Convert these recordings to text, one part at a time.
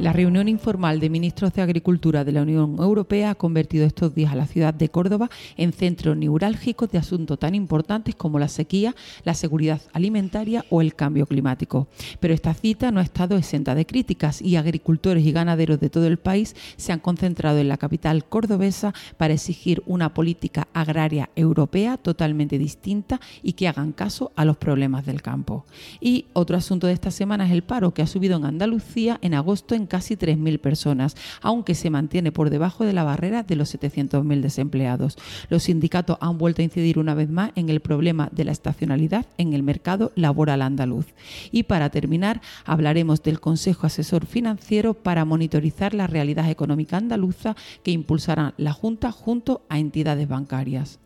La reunión informal de ministros de Agricultura de la Unión Europea ha convertido estos días a la ciudad de Córdoba en centro neurálgico de asuntos tan importantes como la sequía, la seguridad alimentaria o el cambio climático. Pero esta cita no ha estado exenta de críticas y agricultores y ganaderos de todo el país se han concentrado en la capital cordobesa para exigir una política agraria europea totalmente distinta y que hagan caso a los problemas del campo. Y otro asunto de esta semana es el paro que ha subido en Andalucía en agosto en casi 3.000 personas, aunque se mantiene por debajo de la barrera de los 700.000 desempleados. Los sindicatos han vuelto a incidir una vez más en el problema de la estacionalidad en el mercado laboral andaluz. Y para terminar, hablaremos del Consejo Asesor Financiero para monitorizar la realidad económica andaluza que impulsará la Junta junto a entidades bancarias.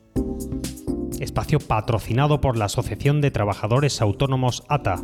Espacio patrocinado por la Asociación de Trabajadores Autónomos ATA.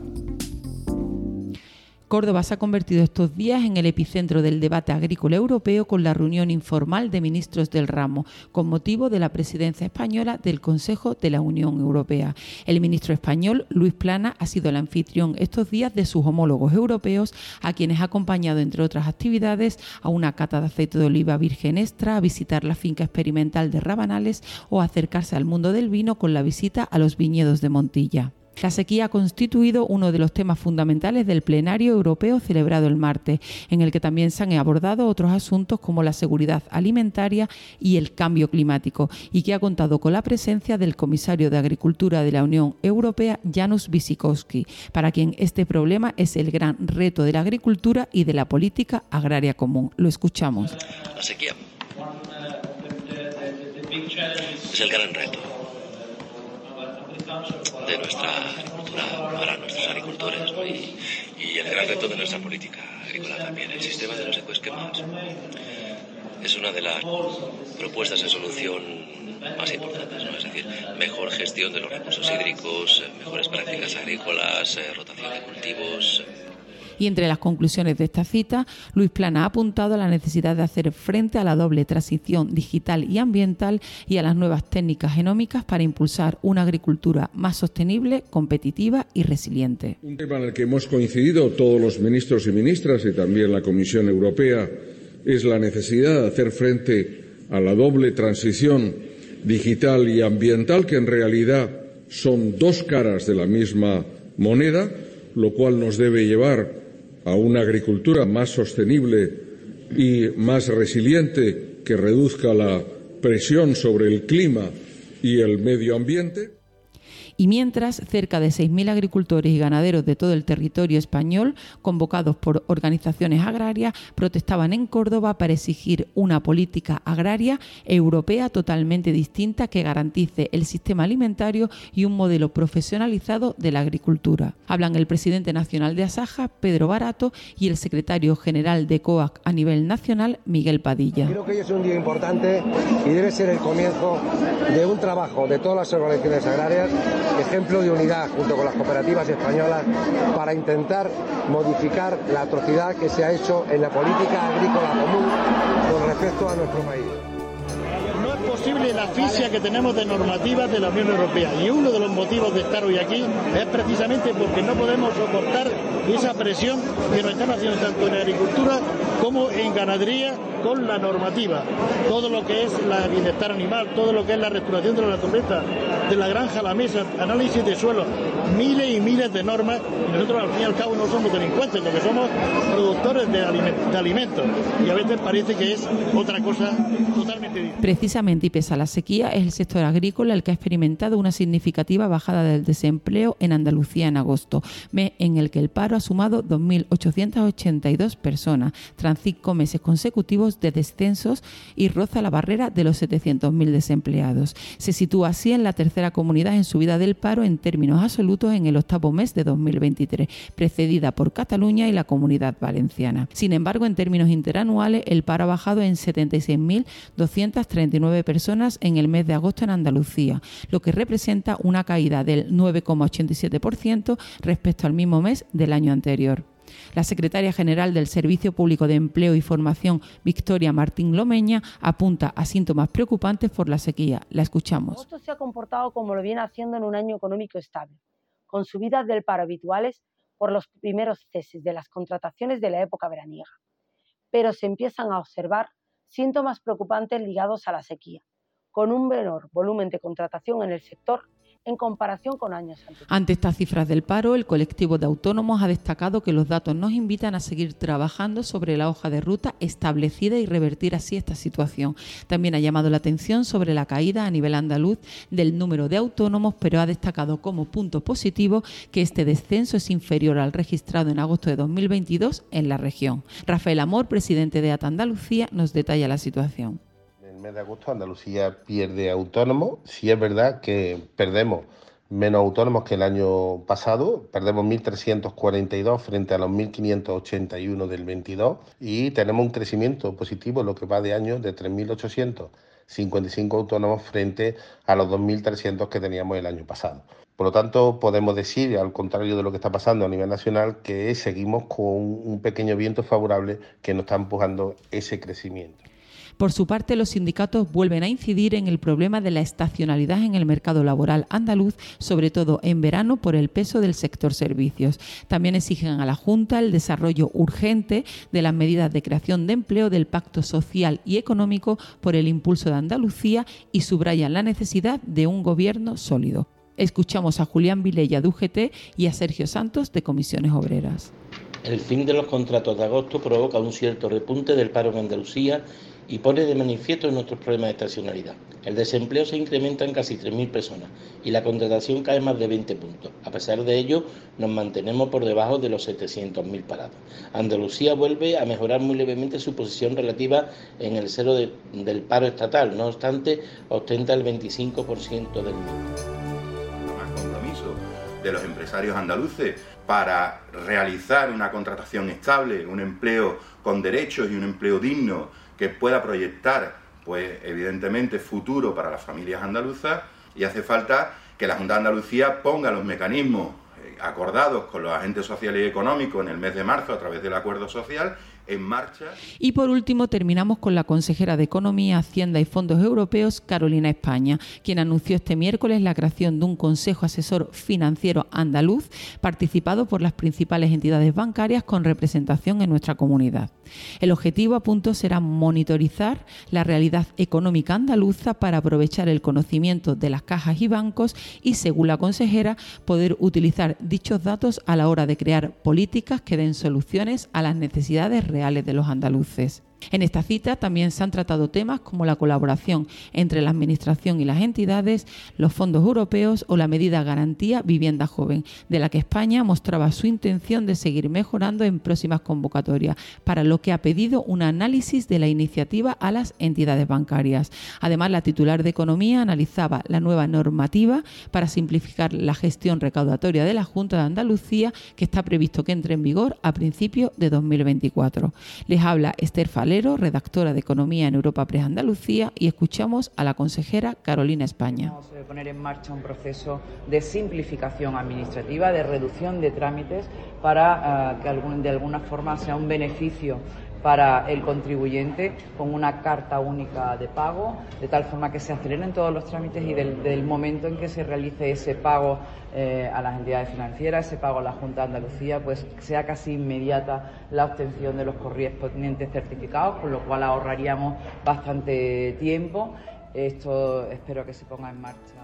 Córdoba se ha convertido estos días en el epicentro del debate agrícola europeo con la reunión informal de ministros del ramo, con motivo de la presidencia española del Consejo de la Unión Europea. El ministro español, Luis Plana, ha sido el anfitrión estos días de sus homólogos europeos, a quienes ha acompañado, entre otras actividades, a una cata de aceite de oliva virgen extra, a visitar la finca experimental de Rabanales o acercarse al mundo del vino con la visita a los viñedos de Montilla. La sequía ha constituido uno de los temas fundamentales del plenario europeo celebrado el martes, en el que también se han abordado otros asuntos como la seguridad alimentaria y el cambio climático, y que ha contado con la presencia del comisario de Agricultura de la Unión Europea, Janusz Wisikowski, para quien este problema es el gran reto de la agricultura y de la política agraria común. Lo escuchamos. La sequía es el gran reto de nuestra agricultura para nuestros agricultores y, el gran reto de nuestra política agrícola también. El sistema de los ecoesquemas es una de las propuestas de solución más importantes, ¿no? es decir, mejor gestión de los recursos hídricos, mejores prácticas agrícolas, eh, rotación de cultivos. Y entre las conclusiones de esta cita, Luis Plana ha apuntado a la necesidad de hacer frente a la doble transición digital y ambiental y a las nuevas técnicas genómicas para impulsar una agricultura más sostenible, competitiva y resiliente. Un tema en el que hemos coincidido todos los ministros y ministras y también la Comisión Europea es la necesidad de hacer frente a la doble transición digital y ambiental, que en realidad son dos caras de la misma moneda, lo cual nos debe llevar a una agricultura más sostenible y más resiliente que reduzca la presión sobre el clima y el medio ambiente. Y mientras, cerca de 6.000 agricultores y ganaderos de todo el territorio español, convocados por organizaciones agrarias, protestaban en Córdoba para exigir una política agraria europea totalmente distinta que garantice el sistema alimentario y un modelo profesionalizado de la agricultura. Hablan el presidente nacional de Asaja, Pedro Barato, y el secretario general de COAC a nivel nacional, Miguel Padilla. Creo que hoy es un día importante y debe ser el comienzo de un trabajo de todas las organizaciones agrarias ejemplo de unidad junto con las cooperativas españolas para intentar modificar la atrocidad que se ha hecho en la política agrícola común con respecto a nuestro país posible la asfixia que tenemos de normativas de la Unión Europea. Y uno de los motivos de estar hoy aquí es precisamente porque no podemos soportar esa presión que nos están haciendo tanto en agricultura como en ganadería con la normativa. Todo lo que es la bienestar animal, todo lo que es la restauración de la naturaleza, de la granja a la mesa, análisis de suelo, miles y miles de normas. Y nosotros al fin y al cabo no somos delincuentes, porque somos productores de, alimentos. Y a veces parece que es otra cosa totalmente diferente. Precisamente y pese a la sequía, es el sector agrícola el que ha experimentado una significativa bajada del desempleo en Andalucía en agosto, mes en el que el paro ha sumado 2.882 personas, tras cinco meses consecutivos de descensos y roza la barrera de los 700.000 desempleados. Se sitúa así en la tercera tercera comunidad en subida del paro en términos absolutos en el octavo mes de 2023, precedida por Cataluña y la Comunidad Valenciana. Sin embargo, en términos interanuales, el paro ha bajado en 76.239 personas en el mes de agosto en Andalucía, lo que representa una caída del 9,87% respecto al mismo mes del año anterior. La secretaria general del Servicio Público de Empleo y Formación, Victoria Martín Lomeña, apunta a síntomas preocupantes por la sequía. La escuchamos. Esto se ha comportado como lo viene haciendo en un año económico estable, con subidas del paro habituales por los primeros ceses de las contrataciones de la época veraniega. Pero se empiezan a observar síntomas preocupantes ligados a la sequía, con un menor volumen de contratación en el sector en comparación con años anteriores. Ante estas cifras del paro, el colectivo de autónomos ha destacado que los datos nos invitan a seguir trabajando sobre la hoja de ruta establecida y revertir así esta situación. También ha llamado la atención sobre la caída a nivel andaluz del número de autónomos, pero ha destacado como punto positivo que este descenso es inferior al registrado en agosto de 2022 en la región. Rafael Amor, presidente de ATA Andalucía, nos detalla la situación mes de agosto Andalucía pierde autónomos. Si es verdad que perdemos menos autónomos que el año pasado, perdemos 1.342 frente a los 1.581 del 22 y tenemos un crecimiento positivo en lo que va de año de 3.855 autónomos frente a los 2.300 que teníamos el año pasado. Por lo tanto, podemos decir, al contrario de lo que está pasando a nivel nacional, que seguimos con un pequeño viento favorable que nos está empujando ese crecimiento. Por su parte, los sindicatos vuelven a incidir en el problema de la estacionalidad en el mercado laboral andaluz, sobre todo en verano por el peso del sector servicios. También exigen a la Junta el desarrollo urgente de las medidas de creación de empleo del Pacto Social y Económico por el impulso de Andalucía y subrayan la necesidad de un gobierno sólido. Escuchamos a Julián Vilella de UGT y a Sergio Santos de Comisiones Obreras. El fin de los contratos de agosto provoca un cierto repunte del paro en Andalucía y pone de manifiesto nuestros problemas de estacionalidad. El desempleo se incrementa en casi 3.000 personas y la contratación cae más de 20 puntos. A pesar de ello, nos mantenemos por debajo de los 700.000 parados. Andalucía vuelve a mejorar muy levemente su posición relativa en el cero del paro estatal, no obstante, ostenta el 25% del mismo. compromiso de los empresarios andaluces para realizar una contratación estable, un empleo con derechos y un empleo digno que pueda proyectar, pues evidentemente, futuro para las familias andaluzas y hace falta que la Junta de Andalucía ponga los mecanismos eh, acordados con los agentes sociales y económicos en el mes de marzo a través del acuerdo social en marcha. Y por último, terminamos con la consejera de Economía, Hacienda y Fondos Europeos, Carolina España, quien anunció este miércoles la creación de un Consejo Asesor Financiero Andaluz, participado por las principales entidades bancarias con representación en nuestra comunidad. El objetivo a punto será monitorizar la realidad económica andaluza para aprovechar el conocimiento de las cajas y bancos y, según la consejera, poder utilizar dichos datos a la hora de crear políticas que den soluciones a las necesidades reales de los andaluces. En esta cita también se han tratado temas como la colaboración entre la Administración y las entidades, los fondos europeos o la medida Garantía Vivienda Joven, de la que España mostraba su intención de seguir mejorando en próximas convocatorias, para lo que ha pedido un análisis de la iniciativa a las entidades bancarias. Además, la titular de Economía analizaba la nueva normativa para simplificar la gestión recaudatoria de la Junta de Andalucía, que está previsto que entre en vigor a principios de 2024. Les habla Esther Falé redactora de Economía en Europa Press Andalucía, y escuchamos a la consejera Carolina España. Vamos a poner en marcha un proceso de simplificación administrativa, de reducción de trámites, para eh, que de alguna forma sea un beneficio para el contribuyente con una carta única de pago, de tal forma que se aceleren todos los trámites y del, momento en que se realice ese pago eh, a las entidades financieras, ese pago a la Junta de Andalucía, pues sea casi inmediata la obtención de los correspondientes certificados, con lo cual ahorraríamos bastante tiempo. Esto espero que se ponga en marcha.